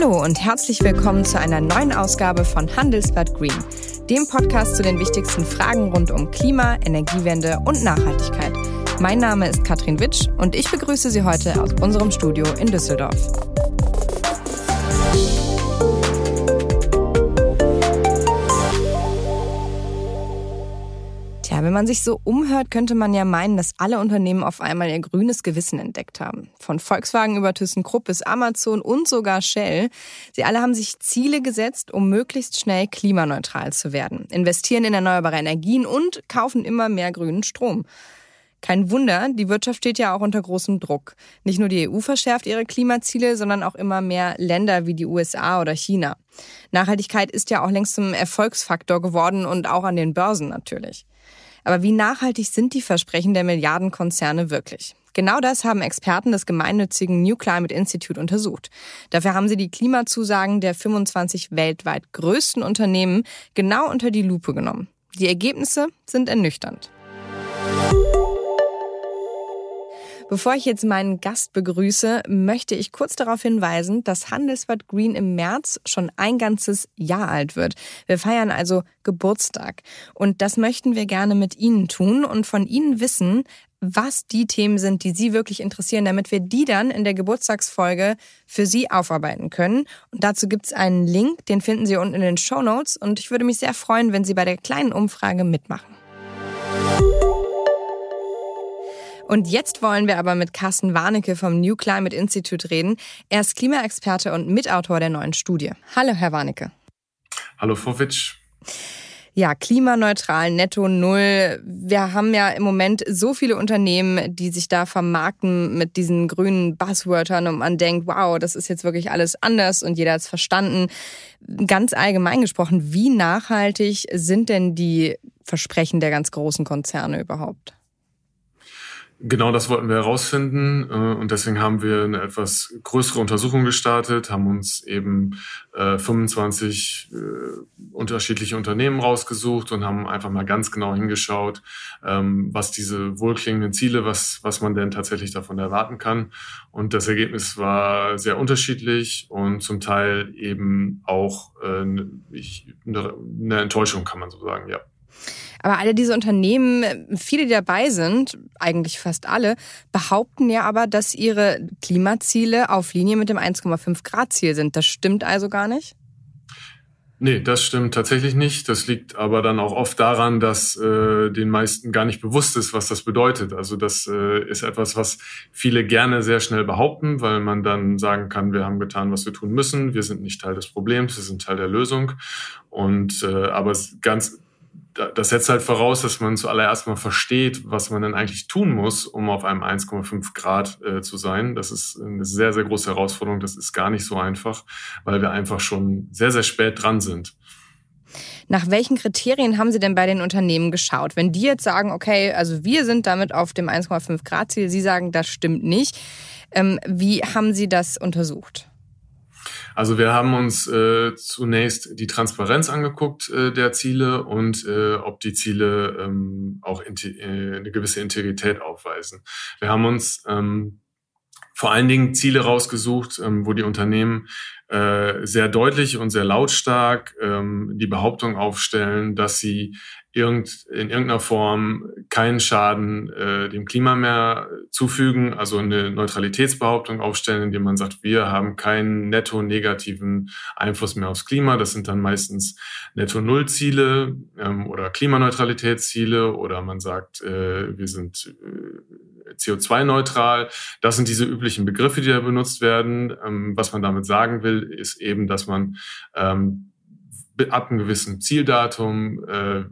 Hallo und herzlich willkommen zu einer neuen Ausgabe von Handelsblatt Green, dem Podcast zu den wichtigsten Fragen rund um Klima, Energiewende und Nachhaltigkeit. Mein Name ist Katrin Witsch und ich begrüße Sie heute aus unserem Studio in Düsseldorf. Wenn man sich so umhört, könnte man ja meinen, dass alle Unternehmen auf einmal ihr grünes Gewissen entdeckt haben. Von Volkswagen über ThyssenKrupp bis Amazon und sogar Shell. Sie alle haben sich Ziele gesetzt, um möglichst schnell klimaneutral zu werden, investieren in erneuerbare Energien und kaufen immer mehr grünen Strom. Kein Wunder, die Wirtschaft steht ja auch unter großem Druck. Nicht nur die EU verschärft ihre Klimaziele, sondern auch immer mehr Länder wie die USA oder China. Nachhaltigkeit ist ja auch längst zum Erfolgsfaktor geworden und auch an den Börsen natürlich. Aber wie nachhaltig sind die Versprechen der Milliardenkonzerne wirklich? Genau das haben Experten des gemeinnützigen New Climate Institute untersucht. Dafür haben sie die Klimazusagen der 25 weltweit größten Unternehmen genau unter die Lupe genommen. Die Ergebnisse sind ernüchternd. Bevor ich jetzt meinen Gast begrüße, möchte ich kurz darauf hinweisen, dass Handelsblatt Green im März schon ein ganzes Jahr alt wird. Wir feiern also Geburtstag. Und das möchten wir gerne mit Ihnen tun und von Ihnen wissen, was die Themen sind, die Sie wirklich interessieren, damit wir die dann in der Geburtstagsfolge für Sie aufarbeiten können. Und dazu gibt es einen Link, den finden Sie unten in den Show Notes. Und ich würde mich sehr freuen, wenn Sie bei der kleinen Umfrage mitmachen. Und jetzt wollen wir aber mit Carsten Warnecke vom New Climate Institute reden. Er ist Klimaexperte und Mitautor der neuen Studie. Hallo, Herr Warnecke. Hallo, Frau Witsch. Ja, klimaneutral, netto null. Wir haben ja im Moment so viele Unternehmen, die sich da vermarkten mit diesen grünen Buzzwörtern und man denkt, wow, das ist jetzt wirklich alles anders und jeder hat es verstanden. Ganz allgemein gesprochen, wie nachhaltig sind denn die Versprechen der ganz großen Konzerne überhaupt? Genau das wollten wir herausfinden äh, und deswegen haben wir eine etwas größere Untersuchung gestartet, haben uns eben 25 äh, äh, unterschiedliche Unternehmen rausgesucht und haben einfach mal ganz genau hingeschaut, ähm, was diese wohlklingenden Ziele, was, was man denn tatsächlich davon erwarten kann. Und das Ergebnis war sehr unterschiedlich und zum Teil eben auch eine Enttäuschung, kann man so sagen, ja. Aber alle diese Unternehmen, viele, die dabei sind, eigentlich fast alle, behaupten ja aber, dass ihre Klimaziele auf Linie mit dem 1,5 Grad Ziel sind. Das stimmt also gar nicht? Nee, das stimmt tatsächlich nicht. Das liegt aber dann auch oft daran, dass äh, den meisten gar nicht bewusst ist, was das bedeutet. Also das äh, ist etwas, was viele gerne sehr schnell behaupten, weil man dann sagen kann, wir haben getan, was wir tun müssen. Wir sind nicht Teil des Problems, wir sind Teil der Lösung. Und äh, aber ganz das setzt halt voraus, dass man zuallererst mal versteht, was man denn eigentlich tun muss, um auf einem 1,5 Grad äh, zu sein. Das ist eine sehr, sehr große Herausforderung. Das ist gar nicht so einfach, weil wir einfach schon sehr, sehr spät dran sind. Nach welchen Kriterien haben Sie denn bei den Unternehmen geschaut? Wenn die jetzt sagen, okay, also wir sind damit auf dem 1,5 Grad Ziel, Sie sagen, das stimmt nicht. Ähm, wie haben Sie das untersucht? Also wir haben uns äh, zunächst die Transparenz angeguckt äh, der Ziele und äh, ob die Ziele ähm, auch äh, eine gewisse Integrität aufweisen. Wir haben uns ähm, vor allen Dingen Ziele rausgesucht, ähm, wo die Unternehmen äh, sehr deutlich und sehr lautstark ähm, die Behauptung aufstellen, dass sie irgend, in irgendeiner Form keinen Schaden äh, dem Klima mehr zufügen, also eine Neutralitätsbehauptung aufstellen, indem man sagt, wir haben keinen netto negativen Einfluss mehr aufs Klima. Das sind dann meistens Netto-Null-Ziele ähm, oder Klimaneutralitätsziele oder man sagt, äh, wir sind äh, CO2-neutral. Das sind diese üblichen Begriffe, die da benutzt werden. Ähm, was man damit sagen will, ist eben, dass man ähm, ab einem gewissen Zieldatum äh,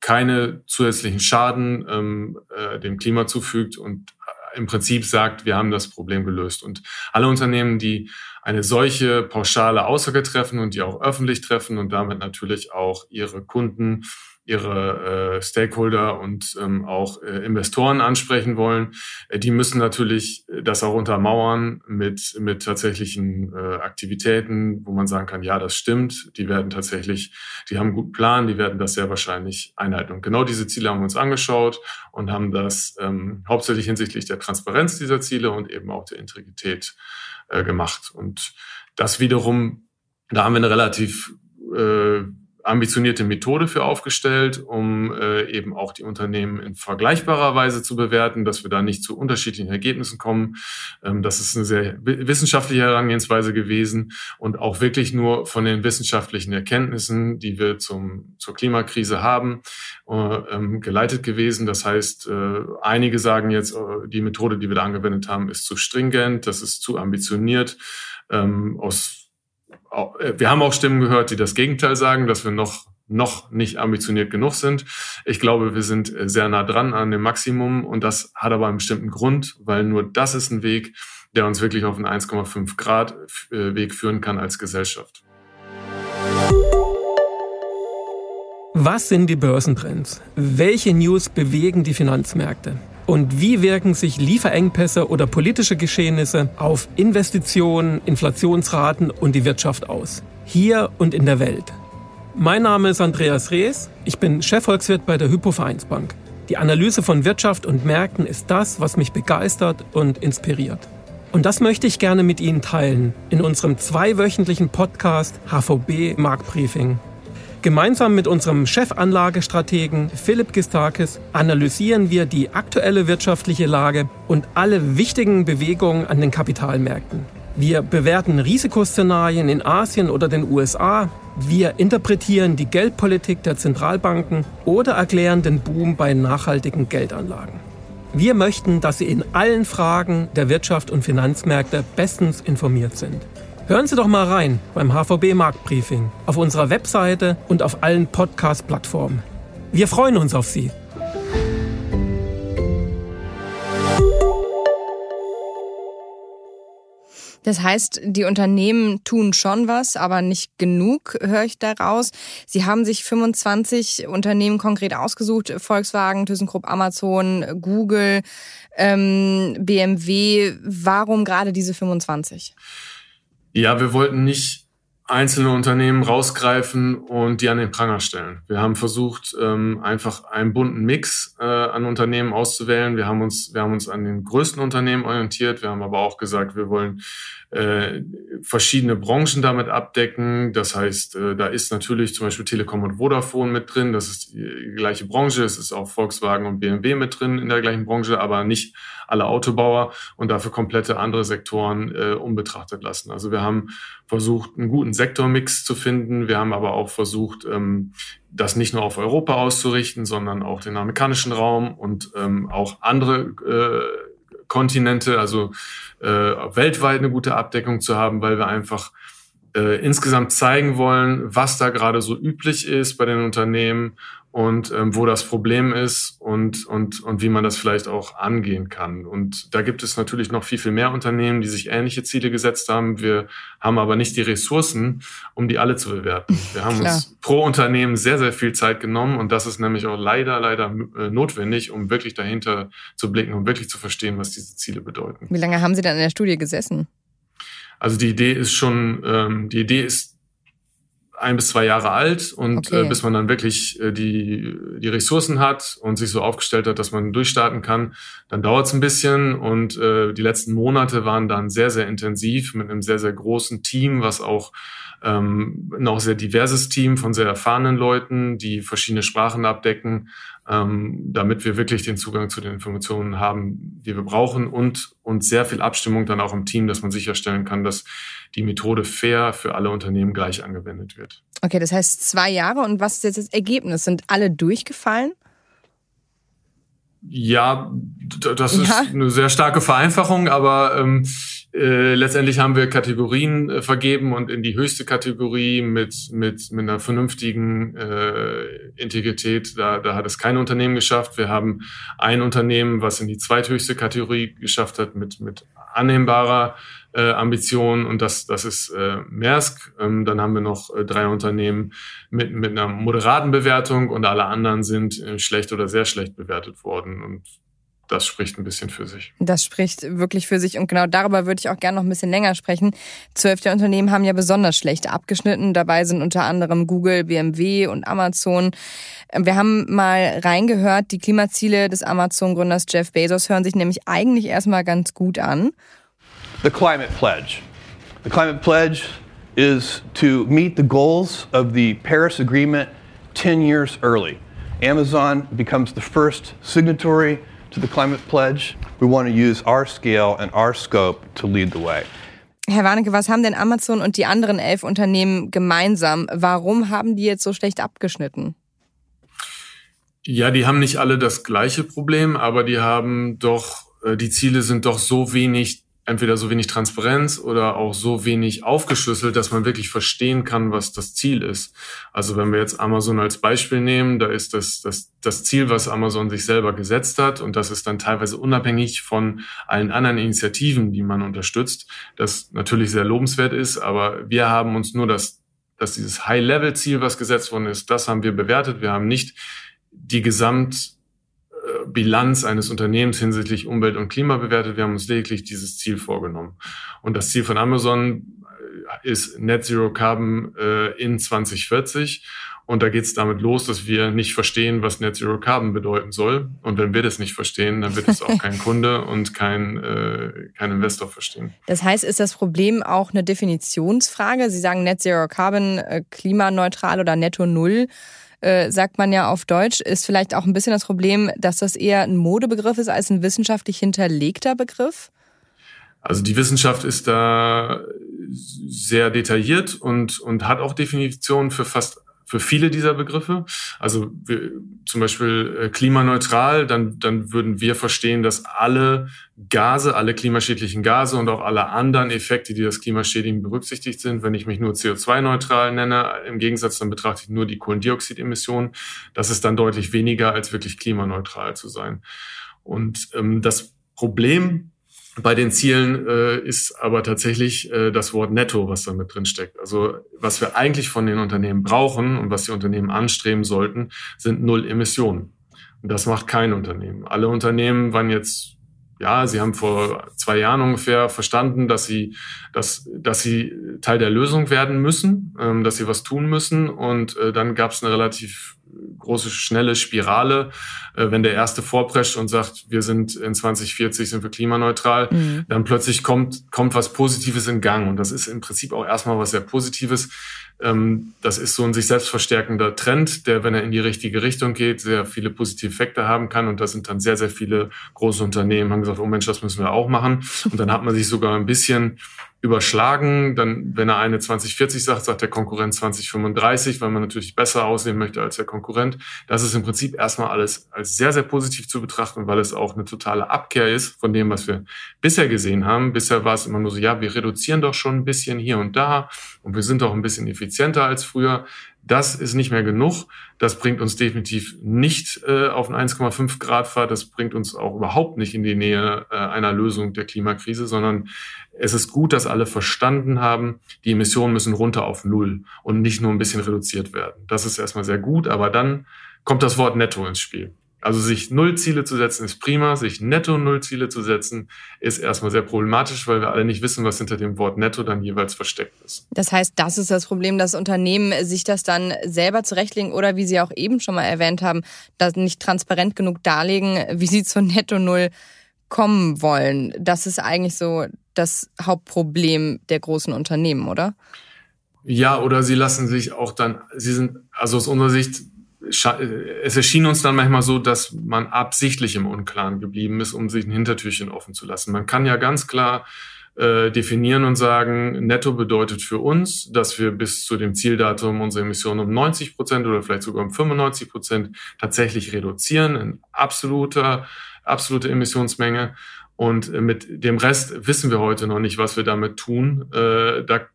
keine zusätzlichen Schaden ähm, äh, dem Klima zufügt und äh, im Prinzip sagt, wir haben das Problem gelöst. Und alle Unternehmen, die eine solche pauschale Aussage treffen und die auch öffentlich treffen und damit natürlich auch ihre Kunden ihre äh, Stakeholder und ähm, auch äh, Investoren ansprechen wollen. Äh, die müssen natürlich das auch untermauern mit, mit tatsächlichen äh, Aktivitäten, wo man sagen kann, ja, das stimmt, die werden tatsächlich, die haben einen guten Plan, die werden das sehr wahrscheinlich einhalten. Und genau diese Ziele haben wir uns angeschaut und haben das ähm, hauptsächlich hinsichtlich der Transparenz dieser Ziele und eben auch der Integrität äh, gemacht. Und das wiederum, da haben wir eine relativ äh, ambitionierte Methode für aufgestellt, um äh, eben auch die Unternehmen in vergleichbarer Weise zu bewerten, dass wir da nicht zu unterschiedlichen Ergebnissen kommen. Ähm, das ist eine sehr wissenschaftliche Herangehensweise gewesen und auch wirklich nur von den wissenschaftlichen Erkenntnissen, die wir zum, zur Klimakrise haben, äh, ähm, geleitet gewesen. Das heißt, äh, einige sagen jetzt, äh, die Methode, die wir da angewendet haben, ist zu stringent, das ist zu ambitioniert. Ähm, aus wir haben auch Stimmen gehört, die das Gegenteil sagen, dass wir noch noch nicht ambitioniert genug sind. Ich glaube, wir sind äh, sehr nah dran an dem Maximum und das hat aber einen bestimmten Grund, weil nur das ist ein Weg, der uns wirklich auf einen 1,5 Grad äh, Weg führen kann als Gesellschaft. Was sind die Börsentrends? Welche News bewegen die Finanzmärkte? Und wie wirken sich Lieferengpässe oder politische Geschehnisse auf Investitionen, Inflationsraten und die Wirtschaft aus? Hier und in der Welt. Mein Name ist Andreas Rees. Ich bin Chefvolkswirt bei der Hypo Vereinsbank. Die Analyse von Wirtschaft und Märkten ist das, was mich begeistert und inspiriert. Und das möchte ich gerne mit Ihnen teilen in unserem zweiwöchentlichen Podcast HVB Marktbriefing Gemeinsam mit unserem Chefanlagestrategen Philipp Gistakis analysieren wir die aktuelle wirtschaftliche Lage und alle wichtigen Bewegungen an den Kapitalmärkten. Wir bewerten Risikoszenarien in Asien oder den USA. Wir interpretieren die Geldpolitik der Zentralbanken oder erklären den Boom bei nachhaltigen Geldanlagen. Wir möchten, dass Sie in allen Fragen der Wirtschaft und Finanzmärkte bestens informiert sind. Hören Sie doch mal rein beim HVB Marktbriefing auf unserer Webseite und auf allen Podcast-Plattformen. Wir freuen uns auf Sie. Das heißt, die Unternehmen tun schon was, aber nicht genug, höre ich daraus. Sie haben sich 25 Unternehmen konkret ausgesucht, Volkswagen, ThyssenKrupp, Amazon, Google, ähm, BMW. Warum gerade diese 25? Ja, wir wollten nicht einzelne Unternehmen rausgreifen und die an den Pranger stellen. Wir haben versucht, ähm, einfach einen bunten Mix äh, an Unternehmen auszuwählen. Wir haben uns, wir haben uns an den größten Unternehmen orientiert. Wir haben aber auch gesagt, wir wollen äh, verschiedene Branchen damit abdecken. Das heißt, äh, da ist natürlich zum Beispiel Telekom und Vodafone mit drin. Das ist die gleiche Branche. Es ist auch Volkswagen und BMW mit drin in der gleichen Branche, aber nicht alle Autobauer und dafür komplette andere Sektoren äh, unbetrachtet lassen. Also wir haben versucht, einen guten Sektormix zu finden. Wir haben aber auch versucht, ähm, das nicht nur auf Europa auszurichten, sondern auch den amerikanischen Raum und ähm, auch andere äh, Kontinente, also äh, weltweit eine gute Abdeckung zu haben, weil wir einfach äh, insgesamt zeigen wollen, was da gerade so üblich ist bei den Unternehmen und ähm, wo das Problem ist und, und, und wie man das vielleicht auch angehen kann. Und da gibt es natürlich noch viel, viel mehr Unternehmen, die sich ähnliche Ziele gesetzt haben. Wir haben aber nicht die Ressourcen, um die alle zu bewerten. Wir haben Klar. uns pro Unternehmen sehr, sehr viel Zeit genommen und das ist nämlich auch leider, leider äh, notwendig, um wirklich dahinter zu blicken und wirklich zu verstehen, was diese Ziele bedeuten. Wie lange haben Sie dann in der Studie gesessen? Also die Idee ist schon, ähm, die Idee ist ein bis zwei Jahre alt und äh, okay. äh, bis man dann wirklich äh, die, die Ressourcen hat und sich so aufgestellt hat, dass man durchstarten kann, dann dauert es ein bisschen und äh, die letzten Monate waren dann sehr, sehr intensiv mit einem sehr, sehr großen Team, was auch ähm, ein auch sehr diverses Team von sehr erfahrenen Leuten, die verschiedene Sprachen abdecken, ähm, damit wir wirklich den Zugang zu den Informationen haben, die wir brauchen und, und sehr viel Abstimmung dann auch im Team, dass man sicherstellen kann, dass die Methode fair für alle Unternehmen gleich angewendet wird. Okay, das heißt zwei Jahre und was ist jetzt das Ergebnis? Sind alle durchgefallen? Ja, das ja. ist eine sehr starke Vereinfachung, aber ähm, äh, letztendlich haben wir Kategorien äh, vergeben und in die höchste Kategorie mit, mit, mit einer vernünftigen äh, Integrität, da, da hat es kein Unternehmen geschafft. Wir haben ein Unternehmen, was in die zweithöchste Kategorie geschafft hat mit, mit annehmbarer äh, Ambition und das, das ist äh, Maersk. Ähm, dann haben wir noch äh, drei Unternehmen mit, mit einer moderaten Bewertung und alle anderen sind äh, schlecht oder sehr schlecht bewertet worden. Und das spricht ein bisschen für sich. Das spricht wirklich für sich und genau darüber würde ich auch gerne noch ein bisschen länger sprechen. Zwölf der Unternehmen haben ja besonders schlecht abgeschnitten. Dabei sind unter anderem Google, BMW und Amazon. Wir haben mal reingehört, die Klimaziele des Amazon-Gründers Jeff Bezos hören sich nämlich eigentlich erstmal ganz gut an. The Climate Pledge. The Climate Pledge is to meet the goals of the Paris Agreement 10 years early. Amazon becomes the first signatory to the climate pledge. We want to use our scale and our scope to lead the way. Herr Warnecke, was haben denn Amazon und die anderen elf Unternehmen gemeinsam? Warum haben die jetzt so schlecht abgeschnitten? Ja, die haben nicht alle das gleiche Problem, aber die haben doch, äh, die Ziele sind doch so wenig entweder so wenig Transparenz oder auch so wenig aufgeschlüsselt, dass man wirklich verstehen kann, was das Ziel ist. Also wenn wir jetzt Amazon als Beispiel nehmen, da ist das, das, das Ziel, was Amazon sich selber gesetzt hat und das ist dann teilweise unabhängig von allen anderen Initiativen, die man unterstützt, das natürlich sehr lobenswert ist, aber wir haben uns nur das, dass dieses High-Level-Ziel, was gesetzt worden ist, das haben wir bewertet. Wir haben nicht die Gesamt Bilanz eines Unternehmens hinsichtlich Umwelt und Klima bewertet. Wir haben uns lediglich dieses Ziel vorgenommen. Und das Ziel von Amazon äh, ist Net Zero Carbon äh, in 2040. Und da geht es damit los, dass wir nicht verstehen, was Net Zero Carbon bedeuten soll. Und wenn wir das nicht verstehen, dann wird es auch kein Kunde und kein, äh, kein Investor verstehen. Das heißt, ist das Problem auch eine Definitionsfrage? Sie sagen Net Zero Carbon, äh, klimaneutral oder netto null. Äh, sagt man ja auf Deutsch, ist vielleicht auch ein bisschen das Problem, dass das eher ein Modebegriff ist als ein wissenschaftlich hinterlegter Begriff? Also die Wissenschaft ist da sehr detailliert und, und hat auch Definitionen für fast für viele dieser Begriffe. Also wir, zum Beispiel äh, klimaneutral, dann, dann würden wir verstehen, dass alle Gase, alle klimaschädlichen Gase und auch alle anderen Effekte, die das Klima schädigen, berücksichtigt sind. Wenn ich mich nur CO2-neutral nenne, im Gegensatz, dann betrachte ich nur die Kohlendioxidemissionen. Das ist dann deutlich weniger, als wirklich klimaneutral zu sein. Und ähm, das Problem bei den Zielen äh, ist aber tatsächlich äh, das Wort Netto, was da mit drin steckt. Also was wir eigentlich von den Unternehmen brauchen und was die Unternehmen anstreben sollten, sind null Emissionen. Und das macht kein Unternehmen. Alle Unternehmen waren jetzt ja, sie haben vor zwei Jahren ungefähr verstanden, dass sie, dass, dass sie Teil der Lösung werden müssen, ähm, dass sie was tun müssen. Und äh, dann gab es eine relativ große, schnelle Spirale. Äh, wenn der erste vorprescht und sagt, wir sind in 2040 sind wir klimaneutral, mhm. dann plötzlich kommt, kommt was Positives in Gang. Und das ist im Prinzip auch erstmal was sehr Positives. Ähm, das ist so ein sich selbst verstärkender Trend, der, wenn er in die richtige Richtung geht, sehr viele positive Effekte haben kann. Und da sind dann sehr, sehr viele große Unternehmen, haben gesagt, oh Mensch, das müssen wir auch machen. Und dann hat man sich sogar ein bisschen überschlagen. Dann, wenn er eine 2040 sagt, sagt der Konkurrent 2035, weil man natürlich besser aussehen möchte als der Konkurrent. Das ist im Prinzip erstmal alles als sehr, sehr positiv zu betrachten, weil es auch eine totale Abkehr ist von dem, was wir bisher gesehen haben. Bisher war es immer nur so, ja, wir reduzieren doch schon ein bisschen hier und da und wir sind doch ein bisschen effizienter als früher. Das ist nicht mehr genug. Das bringt uns definitiv nicht äh, auf einen 1,5 Grad Fahrt. Das bringt uns auch überhaupt nicht in die Nähe äh, einer Lösung der Klimakrise, sondern es ist gut, dass alle verstanden haben, die Emissionen müssen runter auf Null und nicht nur ein bisschen reduziert werden. Das ist erstmal sehr gut, aber dann kommt das Wort Netto ins Spiel. Also sich Nullziele zu setzen ist prima, sich netto Nullziele zu setzen ist erstmal sehr problematisch, weil wir alle nicht wissen, was hinter dem Wort netto dann jeweils versteckt ist. Das heißt, das ist das Problem, dass Unternehmen sich das dann selber zurechtlegen oder wie Sie auch eben schon mal erwähnt haben, das nicht transparent genug darlegen, wie sie zur netto Null kommen wollen. Das ist eigentlich so das Hauptproblem der großen Unternehmen, oder? Ja, oder sie lassen sich auch dann, sie sind, also aus unserer Sicht es erschien uns dann manchmal so, dass man absichtlich im Unklaren geblieben ist, um sich ein Hintertürchen offen zu lassen. Man kann ja ganz klar äh, definieren und sagen, netto bedeutet für uns, dass wir bis zu dem Zieldatum unsere Emissionen um 90 Prozent oder vielleicht sogar um 95 Prozent tatsächlich reduzieren, in absoluter, absolute Emissionsmenge. Und mit dem Rest wissen wir heute noch nicht, was wir damit tun. Äh, da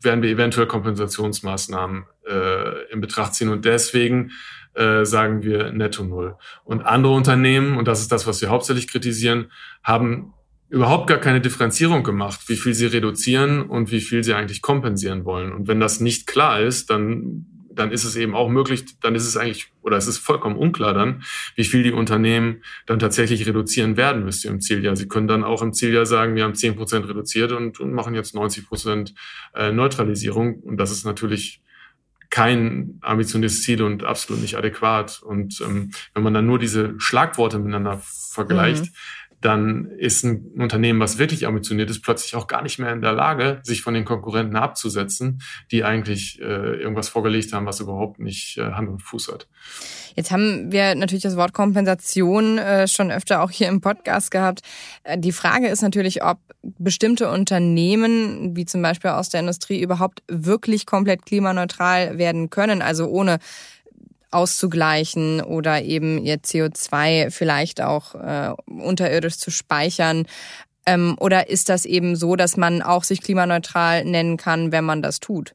werden wir eventuell Kompensationsmaßnahmen äh, in Betracht ziehen. Und deswegen äh, sagen wir Netto Null. Und andere Unternehmen, und das ist das, was wir hauptsächlich kritisieren, haben überhaupt gar keine Differenzierung gemacht, wie viel sie reduzieren und wie viel sie eigentlich kompensieren wollen. Und wenn das nicht klar ist, dann dann ist es eben auch möglich, dann ist es eigentlich, oder es ist vollkommen unklar dann, wie viel die Unternehmen dann tatsächlich reduzieren werden bis im Zieljahr. Sie können dann auch im Zieljahr sagen, wir haben 10 Prozent reduziert und, und machen jetzt 90 Prozent äh, Neutralisierung. Und das ist natürlich kein ambitioniertes Ziel und absolut nicht adäquat. Und ähm, wenn man dann nur diese Schlagworte miteinander vergleicht, mhm dann ist ein Unternehmen, was wirklich ambitioniert ist, plötzlich auch gar nicht mehr in der Lage, sich von den Konkurrenten abzusetzen, die eigentlich äh, irgendwas vorgelegt haben, was überhaupt nicht äh, Hand und Fuß hat. Jetzt haben wir natürlich das Wort Kompensation äh, schon öfter auch hier im Podcast gehabt. Äh, die Frage ist natürlich, ob bestimmte Unternehmen, wie zum Beispiel aus der Industrie, überhaupt wirklich komplett klimaneutral werden können, also ohne auszugleichen oder eben ihr CO2 vielleicht auch äh, unterirdisch zu speichern? Ähm, oder ist das eben so, dass man auch sich klimaneutral nennen kann, wenn man das tut?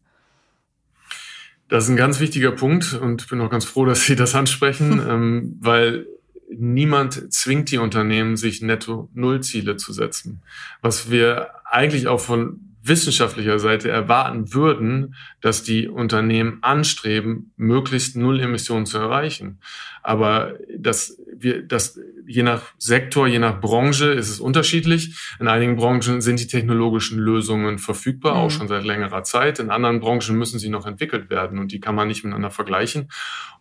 Das ist ein ganz wichtiger Punkt und ich bin auch ganz froh, dass Sie das ansprechen, ähm, weil niemand zwingt die Unternehmen, sich Netto-Null-Ziele zu setzen. Was wir eigentlich auch von wissenschaftlicher Seite erwarten würden, dass die Unternehmen anstreben, möglichst Null Emissionen zu erreichen. Aber das, wir, das, je nach Sektor, je nach Branche ist es unterschiedlich. In einigen Branchen sind die technologischen Lösungen verfügbar, mhm. auch schon seit längerer Zeit. In anderen Branchen müssen sie noch entwickelt werden und die kann man nicht miteinander vergleichen.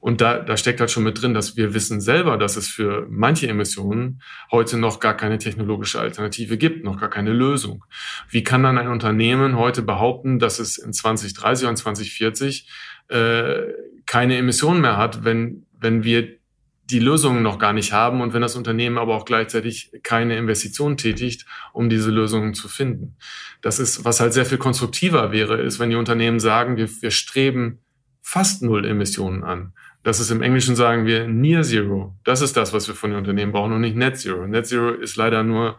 Und da, da steckt halt schon mit drin, dass wir wissen selber, dass es für manche Emissionen heute noch gar keine technologische Alternative gibt, noch gar keine Lösung. Wie kann dann ein Unternehmen heute behaupten, dass es in 2030 und 2040 äh, keine Emissionen mehr hat, wenn, wenn wir die Lösungen noch gar nicht haben und wenn das Unternehmen aber auch gleichzeitig keine Investition tätigt, um diese Lösungen zu finden. Das ist, was halt sehr viel konstruktiver wäre, ist, wenn die Unternehmen sagen, wir, wir streben fast null Emissionen an. Das ist im Englischen sagen wir Near Zero. Das ist das, was wir von den Unternehmen brauchen und nicht Net Zero. Net Zero ist leider nur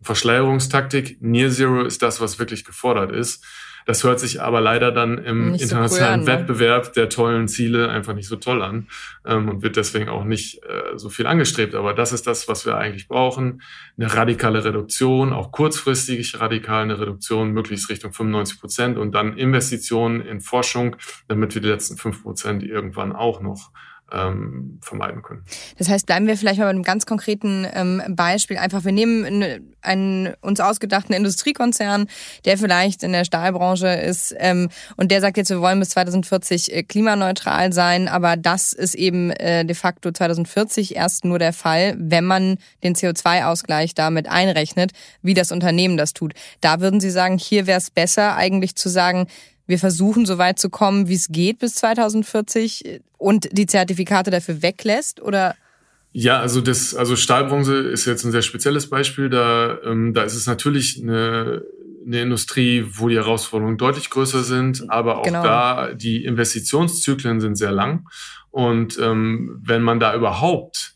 Verschleierungstaktik. Near Zero ist das, was wirklich gefordert ist. Das hört sich aber leider dann im nicht internationalen so cool an, ne? Wettbewerb der tollen Ziele einfach nicht so toll an ähm, und wird deswegen auch nicht äh, so viel angestrebt. Aber das ist das, was wir eigentlich brauchen. Eine radikale Reduktion, auch kurzfristig radikal eine Reduktion, möglichst Richtung 95 Prozent und dann Investitionen in Forschung, damit wir die letzten fünf Prozent irgendwann auch noch ähm, vermeiden können. Das heißt, bleiben wir vielleicht mal bei einem ganz konkreten ähm, Beispiel. Einfach, wir nehmen einen, einen uns ausgedachten Industriekonzern, der vielleicht in der Stahlbranche ist ähm, und der sagt jetzt, wir wollen bis 2040 äh, klimaneutral sein, aber das ist eben äh, de facto 2040 erst nur der Fall, wenn man den CO2-Ausgleich damit einrechnet, wie das Unternehmen das tut. Da würden Sie sagen, hier wäre es besser eigentlich zu sagen, wir versuchen so weit zu kommen, wie es geht bis 2040 und die Zertifikate dafür weglässt oder? Ja, also das, also Stahlbranche ist jetzt ein sehr spezielles Beispiel. Da, ähm, da ist es natürlich eine, eine Industrie, wo die Herausforderungen deutlich größer sind, aber auch genau. da die Investitionszyklen sind sehr lang. Und ähm, wenn man da überhaupt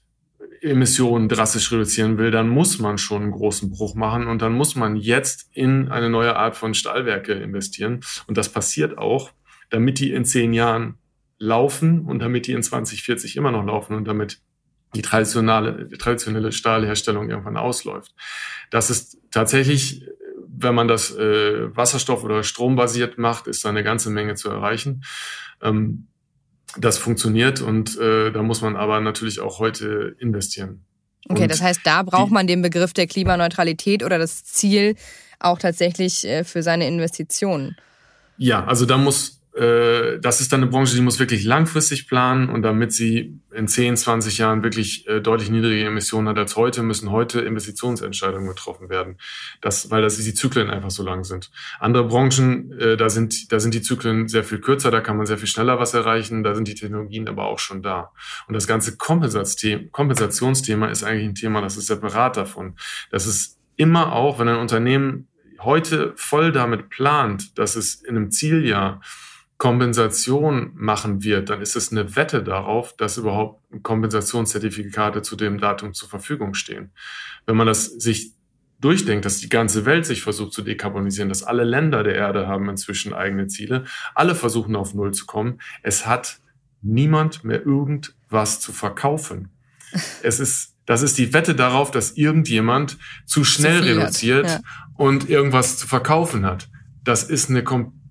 Emissionen drastisch reduzieren will, dann muss man schon einen großen Bruch machen und dann muss man jetzt in eine neue Art von Stahlwerke investieren. Und das passiert auch, damit die in zehn Jahren laufen und damit die in 2040 immer noch laufen und damit die traditionelle, die traditionelle Stahlherstellung irgendwann ausläuft. Das ist tatsächlich, wenn man das äh, Wasserstoff- oder Strombasiert macht, ist da eine ganze Menge zu erreichen. Ähm, das funktioniert und äh, da muss man aber natürlich auch heute investieren. Okay, und das heißt, da braucht man den Begriff der Klimaneutralität oder das Ziel auch tatsächlich äh, für seine Investitionen. Ja, also da muss äh, das ist dann eine Branche, die muss wirklich langfristig planen und damit sie in 10, 20 Jahren wirklich äh, deutlich niedrige Emissionen hat als heute, müssen heute Investitionsentscheidungen getroffen werden. Das, weil das die Zyklen einfach so lang sind. Andere Branchen, äh, da sind, da sind die Zyklen sehr viel kürzer, da kann man sehr viel schneller was erreichen, da sind die Technologien aber auch schon da. Und das ganze Kompensationsthema ist eigentlich ein Thema, das ist separat davon. Das ist immer auch, wenn ein Unternehmen heute voll damit plant, dass es in einem Zieljahr Kompensation machen wird, dann ist es eine Wette darauf, dass überhaupt Kompensationszertifikate zu dem Datum zur Verfügung stehen. Wenn man das sich durchdenkt, dass die ganze Welt sich versucht zu dekarbonisieren, dass alle Länder der Erde haben inzwischen eigene Ziele, alle versuchen auf Null zu kommen, es hat niemand mehr irgendwas zu verkaufen. Es ist Das ist die Wette darauf, dass irgendjemand zu schnell zu reduziert ja. und irgendwas zu verkaufen hat. Das ist eine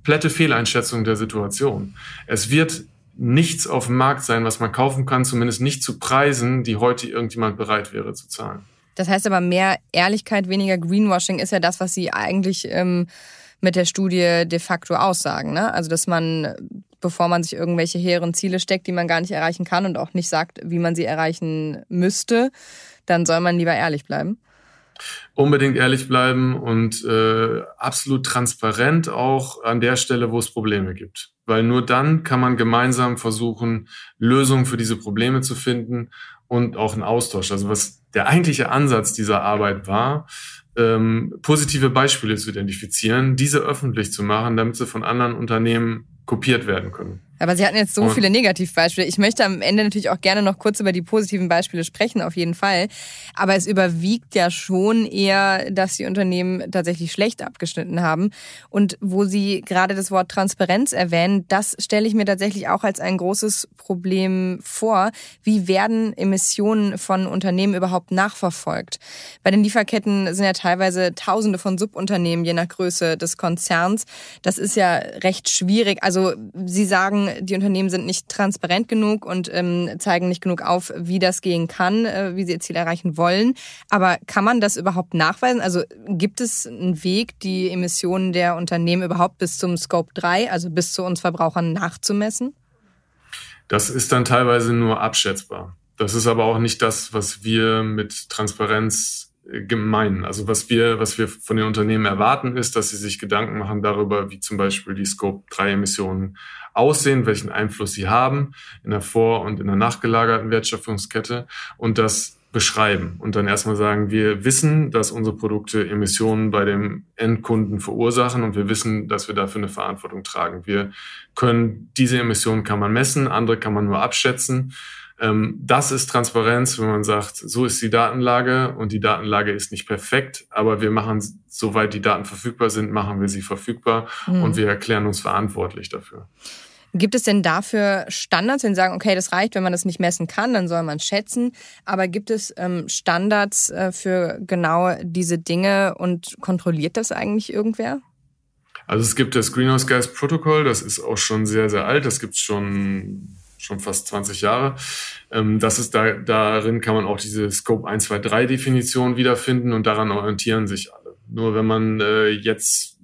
komplette Fehleinschätzung der Situation. Es wird nichts auf dem Markt sein, was man kaufen kann, zumindest nicht zu Preisen, die heute irgendjemand bereit wäre zu zahlen. Das heißt aber mehr Ehrlichkeit, weniger Greenwashing ist ja das, was Sie eigentlich ähm, mit der Studie de facto aussagen. Ne? Also dass man, bevor man sich irgendwelche hehren Ziele steckt, die man gar nicht erreichen kann und auch nicht sagt, wie man sie erreichen müsste, dann soll man lieber ehrlich bleiben. Unbedingt ehrlich bleiben und äh, absolut transparent auch an der Stelle, wo es Probleme gibt weil nur dann kann man gemeinsam versuchen, Lösungen für diese Probleme zu finden und auch einen Austausch. Also was der eigentliche Ansatz dieser Arbeit war, ähm, positive Beispiele zu identifizieren, diese öffentlich zu machen, damit sie von anderen Unternehmen kopiert werden können. Aber Sie hatten jetzt so und viele Negativbeispiele. Ich möchte am Ende natürlich auch gerne noch kurz über die positiven Beispiele sprechen, auf jeden Fall. Aber es überwiegt ja schon eher, dass die Unternehmen tatsächlich schlecht abgeschnitten haben. Und wo Sie gerade das Wort Transparenz erwähnen, das stelle ich mir tatsächlich auch als ein großes Problem vor. Wie werden Emissionen von Unternehmen überhaupt nachverfolgt? Bei den Lieferketten sind ja teilweise Tausende von Subunternehmen je nach Größe des Konzerns. Das ist ja recht schwierig. Also Sie sagen, die Unternehmen sind nicht transparent genug und ähm, zeigen nicht genug auf, wie das gehen kann, äh, wie sie ihr Ziel erreichen wollen. Aber kann man das überhaupt nachweisen? Also gibt es einen Weg, die Emissionen der Unternehmen überhaupt bis zum Scope 3, also bis zu uns Verbrauchern nachzumessen? Das ist dann teilweise nur abschätzbar. Das ist aber auch nicht das, was wir mit Transparenz äh, gemeinen. Also was wir, was wir von den Unternehmen erwarten, ist, dass sie sich Gedanken machen darüber, wie zum Beispiel die Scope 3 Emissionen aussehen, welchen Einfluss sie haben in der vor- und in der nachgelagerten Wertschöpfungskette und das beschreiben und dann erstmal sagen, wir wissen, dass unsere Produkte Emissionen bei dem Endkunden verursachen und wir wissen, dass wir dafür eine Verantwortung tragen. Wir können, diese Emissionen kann man messen, andere kann man nur abschätzen. Ähm, das ist Transparenz, wenn man sagt, so ist die Datenlage und die Datenlage ist nicht perfekt, aber wir machen, soweit die Daten verfügbar sind, machen wir sie verfügbar mhm. und wir erklären uns verantwortlich dafür. Gibt es denn dafür Standards, wenn Sie sagen, okay, das reicht, wenn man das nicht messen kann, dann soll man schätzen. Aber gibt es ähm, Standards äh, für genau diese Dinge und kontrolliert das eigentlich irgendwer? Also es gibt das Greenhouse Gas Protocol, das ist auch schon sehr, sehr alt, das gibt es schon, schon fast 20 Jahre. Ähm, das ist da, darin kann man auch diese Scope 1, 2, 3 Definition wiederfinden und daran orientieren sich alle. Nur wenn man äh, jetzt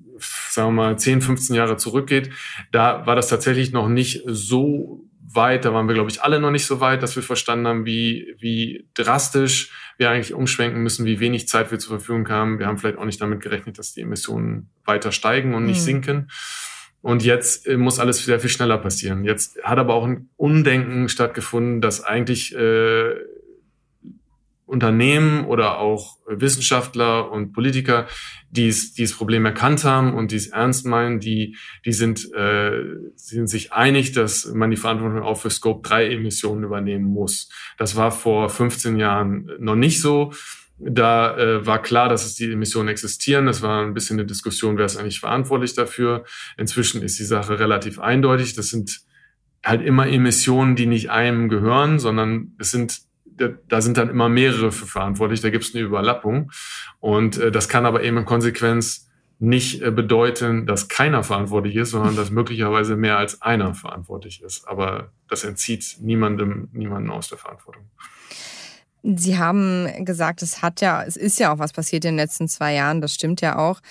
sagen wir mal, 10, 15 Jahre zurückgeht, da war das tatsächlich noch nicht so weit, da waren wir, glaube ich, alle noch nicht so weit, dass wir verstanden haben, wie, wie drastisch wir eigentlich umschwenken müssen, wie wenig Zeit wir zur Verfügung haben. Wir haben vielleicht auch nicht damit gerechnet, dass die Emissionen weiter steigen und nicht mhm. sinken. Und jetzt äh, muss alles sehr viel schneller passieren. Jetzt hat aber auch ein Undenken stattgefunden, dass eigentlich äh, Unternehmen oder auch Wissenschaftler und Politiker, die es, dieses Problem erkannt haben und die es ernst meinen, die, die sind, äh, sind sich einig, dass man die Verantwortung auch für Scope 3 Emissionen übernehmen muss. Das war vor 15 Jahren noch nicht so. Da äh, war klar, dass es die Emissionen existieren. Das war ein bisschen eine Diskussion, wer ist eigentlich verantwortlich dafür. Inzwischen ist die Sache relativ eindeutig. Das sind halt immer Emissionen, die nicht einem gehören, sondern es sind da sind dann immer mehrere für verantwortlich, da gibt es eine Überlappung. Und äh, das kann aber eben in Konsequenz nicht äh, bedeuten, dass keiner verantwortlich ist, sondern dass möglicherweise mehr als einer verantwortlich ist. Aber das entzieht niemandem, niemanden aus der Verantwortung. Sie haben gesagt, es hat ja, es ist ja auch was passiert in den letzten zwei Jahren, das stimmt ja auch.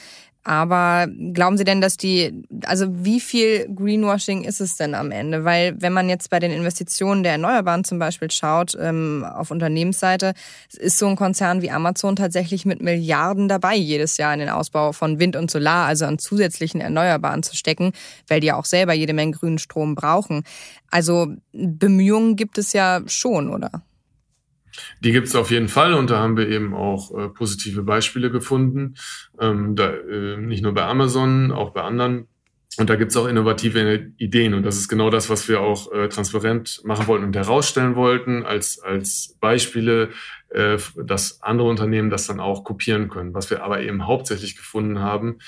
Aber glauben Sie denn, dass die, also wie viel Greenwashing ist es denn am Ende? Weil wenn man jetzt bei den Investitionen der Erneuerbaren zum Beispiel schaut, ähm, auf Unternehmensseite, ist so ein Konzern wie Amazon tatsächlich mit Milliarden dabei, jedes Jahr in den Ausbau von Wind und Solar, also an zusätzlichen Erneuerbaren zu stecken, weil die ja auch selber jede Menge grünen Strom brauchen. Also Bemühungen gibt es ja schon, oder? Die gibt es auf jeden Fall und da haben wir eben auch äh, positive Beispiele gefunden. Ähm, da, äh, nicht nur bei Amazon, auch bei anderen. Und da gibt es auch innovative Ideen und das ist genau das, was wir auch äh, transparent machen wollten und herausstellen wollten als, als Beispiele, äh, dass andere Unternehmen das dann auch kopieren können. Was wir aber eben hauptsächlich gefunden haben,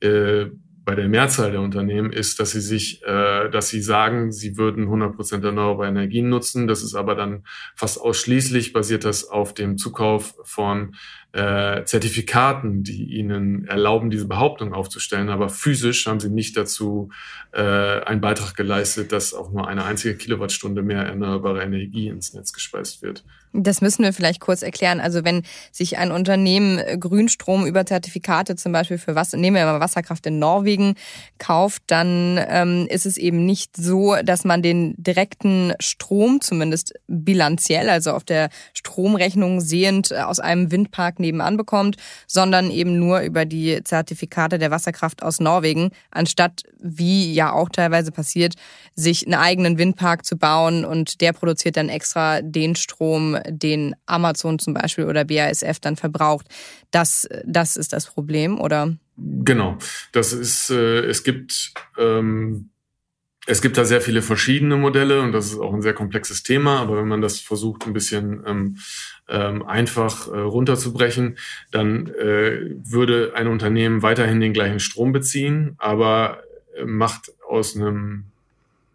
äh, bei der Mehrzahl der Unternehmen ist, dass sie sich, äh, dass sie sagen, sie würden 100 Prozent erneuerbare Energien nutzen. Das ist aber dann fast ausschließlich basiert das auf dem Zukauf von äh, Zertifikaten, die ihnen erlauben, diese Behauptung aufzustellen. Aber physisch haben sie nicht dazu äh, einen Beitrag geleistet, dass auch nur eine einzige Kilowattstunde mehr erneuerbare Energie ins Netz gespeist wird. Das müssen wir vielleicht kurz erklären. Also wenn sich ein Unternehmen Grünstrom über Zertifikate zum Beispiel für Wasser, nehmen wir mal Wasserkraft in Norwegen, kauft, dann ähm, ist es eben nicht so, dass man den direkten Strom, zumindest bilanziell, also auf der Stromrechnung sehend aus einem Windpark nebenan bekommt, sondern eben nur über die Zertifikate der Wasserkraft aus Norwegen, anstatt, wie ja auch teilweise passiert, sich einen eigenen Windpark zu bauen und der produziert dann extra den Strom, den Amazon zum Beispiel oder BASF dann verbraucht. Das, das ist das Problem, oder? Genau. Das ist, äh, es gibt, ähm, es gibt da sehr viele verschiedene Modelle und das ist auch ein sehr komplexes Thema, aber wenn man das versucht, ein bisschen ähm, ähm, einfach äh, runterzubrechen, dann äh, würde ein Unternehmen weiterhin den gleichen Strom beziehen, aber äh, macht aus einem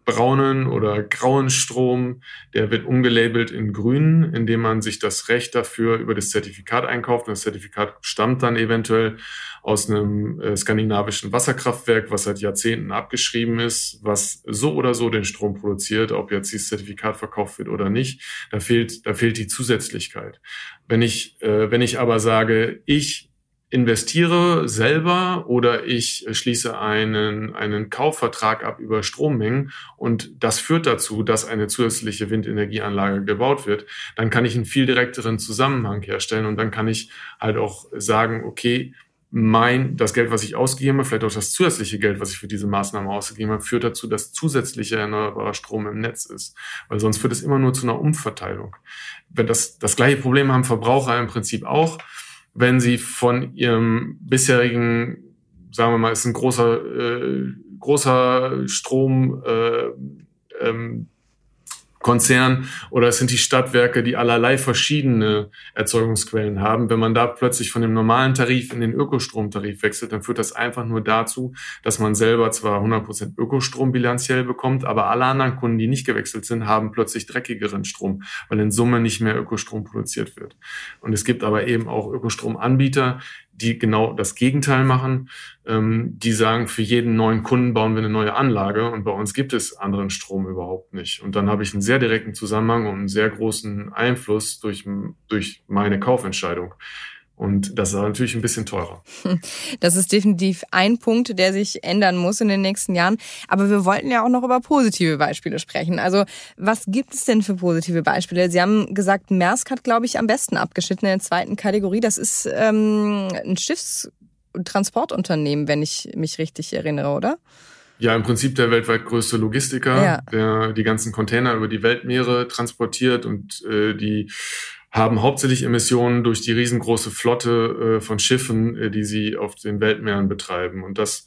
braunen oder grauen Strom, der wird umgelabelt in grün, indem man sich das Recht dafür über das Zertifikat einkauft. Und das Zertifikat stammt dann eventuell aus einem äh, skandinavischen Wasserkraftwerk, was seit Jahrzehnten abgeschrieben ist, was so oder so den Strom produziert, ob jetzt dieses Zertifikat verkauft wird oder nicht. Da fehlt, da fehlt die Zusätzlichkeit. Wenn ich, äh, wenn ich aber sage, ich investiere selber oder ich schließe einen, einen Kaufvertrag ab über Strommengen und das führt dazu, dass eine zusätzliche Windenergieanlage gebaut wird, dann kann ich einen viel direkteren Zusammenhang herstellen und dann kann ich halt auch sagen, okay, mein, das Geld, was ich ausgegeben habe, vielleicht auch das zusätzliche Geld, was ich für diese Maßnahme ausgegeben habe, führt dazu, dass zusätzlicher erneuerbarer Strom im Netz ist. Weil sonst führt es immer nur zu einer Umverteilung. Wenn das, das gleiche Problem haben Verbraucher im Prinzip auch wenn sie von ihrem bisherigen, sagen wir mal, ist ein großer, äh, großer Strom, äh, ähm, Konzern oder es sind die Stadtwerke, die allerlei verschiedene Erzeugungsquellen haben. Wenn man da plötzlich von dem normalen Tarif in den Ökostromtarif wechselt, dann führt das einfach nur dazu, dass man selber zwar 100% Ökostrom bilanziell bekommt, aber alle anderen Kunden, die nicht gewechselt sind, haben plötzlich dreckigeren Strom, weil in Summe nicht mehr Ökostrom produziert wird. Und es gibt aber eben auch Ökostromanbieter, die genau das Gegenteil machen. Ähm, die sagen, für jeden neuen Kunden bauen wir eine neue Anlage und bei uns gibt es anderen Strom überhaupt nicht. Und dann habe ich einen sehr direkten Zusammenhang und einen sehr großen Einfluss durch, durch meine Kaufentscheidung. Und das ist natürlich ein bisschen teurer. Das ist definitiv ein Punkt, der sich ändern muss in den nächsten Jahren. Aber wir wollten ja auch noch über positive Beispiele sprechen. Also was gibt es denn für positive Beispiele? Sie haben gesagt, Maersk hat, glaube ich, am besten abgeschnitten in der zweiten Kategorie. Das ist ähm, ein Schiffstransportunternehmen, wenn ich mich richtig erinnere, oder? Ja, im Prinzip der weltweit größte Logistiker, ja. der die ganzen Container über die Weltmeere transportiert und äh, die haben hauptsächlich Emissionen durch die riesengroße Flotte äh, von Schiffen, äh, die sie auf den Weltmeeren betreiben. Und das,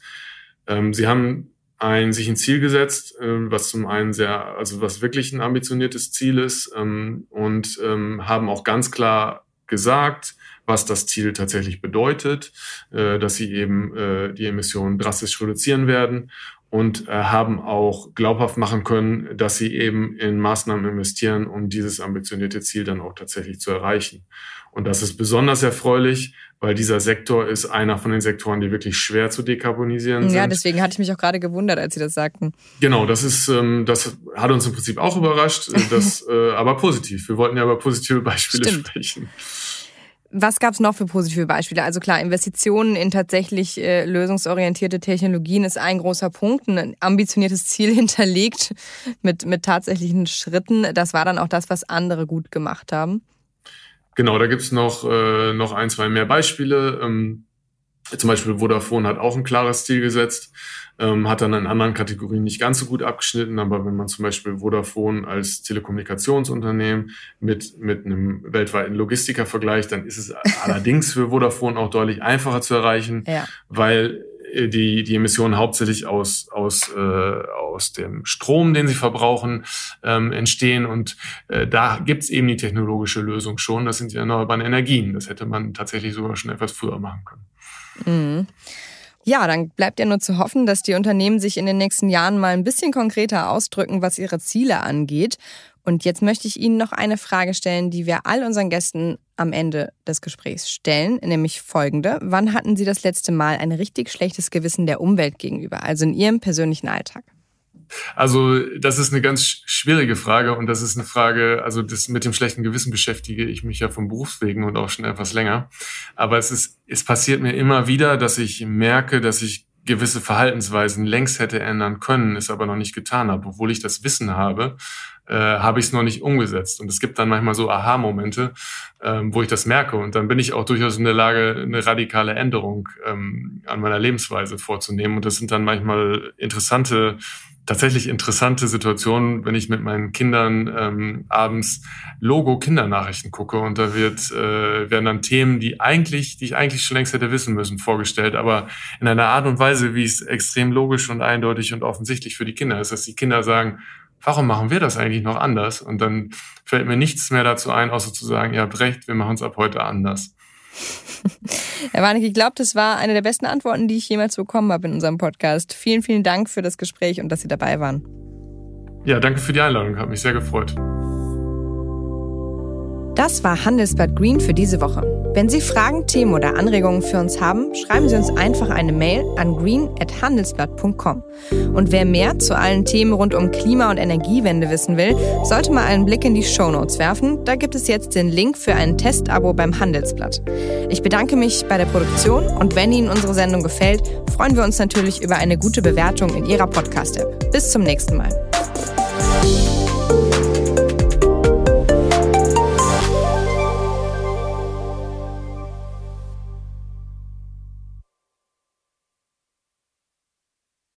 ähm, sie haben ein, sich ein Ziel gesetzt, äh, was zum einen sehr, also was wirklich ein ambitioniertes Ziel ist, ähm, und ähm, haben auch ganz klar gesagt, was das Ziel tatsächlich bedeutet, äh, dass sie eben äh, die Emissionen drastisch reduzieren werden und äh, haben auch glaubhaft machen können, dass sie eben in Maßnahmen investieren, um dieses ambitionierte Ziel dann auch tatsächlich zu erreichen. Und das ist besonders erfreulich, weil dieser Sektor ist einer von den Sektoren, die wirklich schwer zu dekarbonisieren sind. Ja, deswegen hatte ich mich auch gerade gewundert, als Sie das sagten. Genau, das ist, ähm, das hat uns im Prinzip auch überrascht, äh, das, äh, aber positiv. Wir wollten ja über positive Beispiele Stimmt. sprechen. Was gab es noch für positive Beispiele? Also klar, Investitionen in tatsächlich äh, lösungsorientierte Technologien ist ein großer Punkt, ein ambitioniertes Ziel hinterlegt mit, mit tatsächlichen Schritten. Das war dann auch das, was andere gut gemacht haben. Genau, da gibt's noch, äh, noch ein, zwei mehr Beispiele. Ähm, zum Beispiel Vodafone hat auch ein klares Ziel gesetzt ähm, hat dann in anderen Kategorien nicht ganz so gut abgeschnitten, aber wenn man zum Beispiel Vodafone als Telekommunikationsunternehmen mit, mit einem weltweiten Logistiker vergleicht, dann ist es allerdings für Vodafone auch deutlich einfacher zu erreichen, ja. weil äh, die, die Emissionen hauptsächlich aus, aus, äh, aus dem Strom, den sie verbrauchen, ähm, entstehen. Und äh, da gibt's eben die technologische Lösung schon. Das sind die erneuerbaren Energien. Das hätte man tatsächlich sogar schon etwas früher machen können. Mhm. Ja, dann bleibt ja nur zu hoffen, dass die Unternehmen sich in den nächsten Jahren mal ein bisschen konkreter ausdrücken, was ihre Ziele angeht. Und jetzt möchte ich Ihnen noch eine Frage stellen, die wir all unseren Gästen am Ende des Gesprächs stellen, nämlich folgende. Wann hatten Sie das letzte Mal ein richtig schlechtes Gewissen der Umwelt gegenüber, also in Ihrem persönlichen Alltag? Also das ist eine ganz schwierige Frage und das ist eine Frage, also das mit dem schlechten Gewissen beschäftige ich mich ja vom Berufswegen und auch schon etwas länger. Aber es ist, es passiert mir immer wieder, dass ich merke, dass ich gewisse Verhaltensweisen längst hätte ändern können, es aber noch nicht getan habe. Obwohl ich das Wissen habe, äh, habe ich es noch nicht umgesetzt. Und es gibt dann manchmal so Aha-Momente, ähm, wo ich das merke. Und dann bin ich auch durchaus in der Lage, eine radikale Änderung ähm, an meiner Lebensweise vorzunehmen. Und das sind dann manchmal interessante tatsächlich interessante Situation, wenn ich mit meinen Kindern ähm, abends Logo-Kindernachrichten gucke und da wird, äh, werden dann Themen, die eigentlich, die ich eigentlich schon längst hätte wissen müssen, vorgestellt, aber in einer Art und Weise, wie es extrem logisch und eindeutig und offensichtlich für die Kinder ist, dass die Kinder sagen, warum machen wir das eigentlich noch anders? Und dann fällt mir nichts mehr dazu ein, außer zu sagen, ihr habt recht, wir machen es ab heute anders. Herr Warnecke, ich glaube, das war eine der besten Antworten, die ich jemals bekommen habe in unserem Podcast. Vielen, vielen Dank für das Gespräch und dass Sie dabei waren. Ja, danke für die Einladung, hat mich sehr gefreut. Das war Handelsblatt Green für diese Woche. Wenn Sie Fragen, Themen oder Anregungen für uns haben, schreiben Sie uns einfach eine Mail an green@handelsblatt.com. Und wer mehr zu allen Themen rund um Klima- und Energiewende wissen will, sollte mal einen Blick in die Show Notes werfen. Da gibt es jetzt den Link für ein Testabo beim Handelsblatt. Ich bedanke mich bei der Produktion und wenn Ihnen unsere Sendung gefällt, freuen wir uns natürlich über eine gute Bewertung in Ihrer Podcast-App. Bis zum nächsten Mal.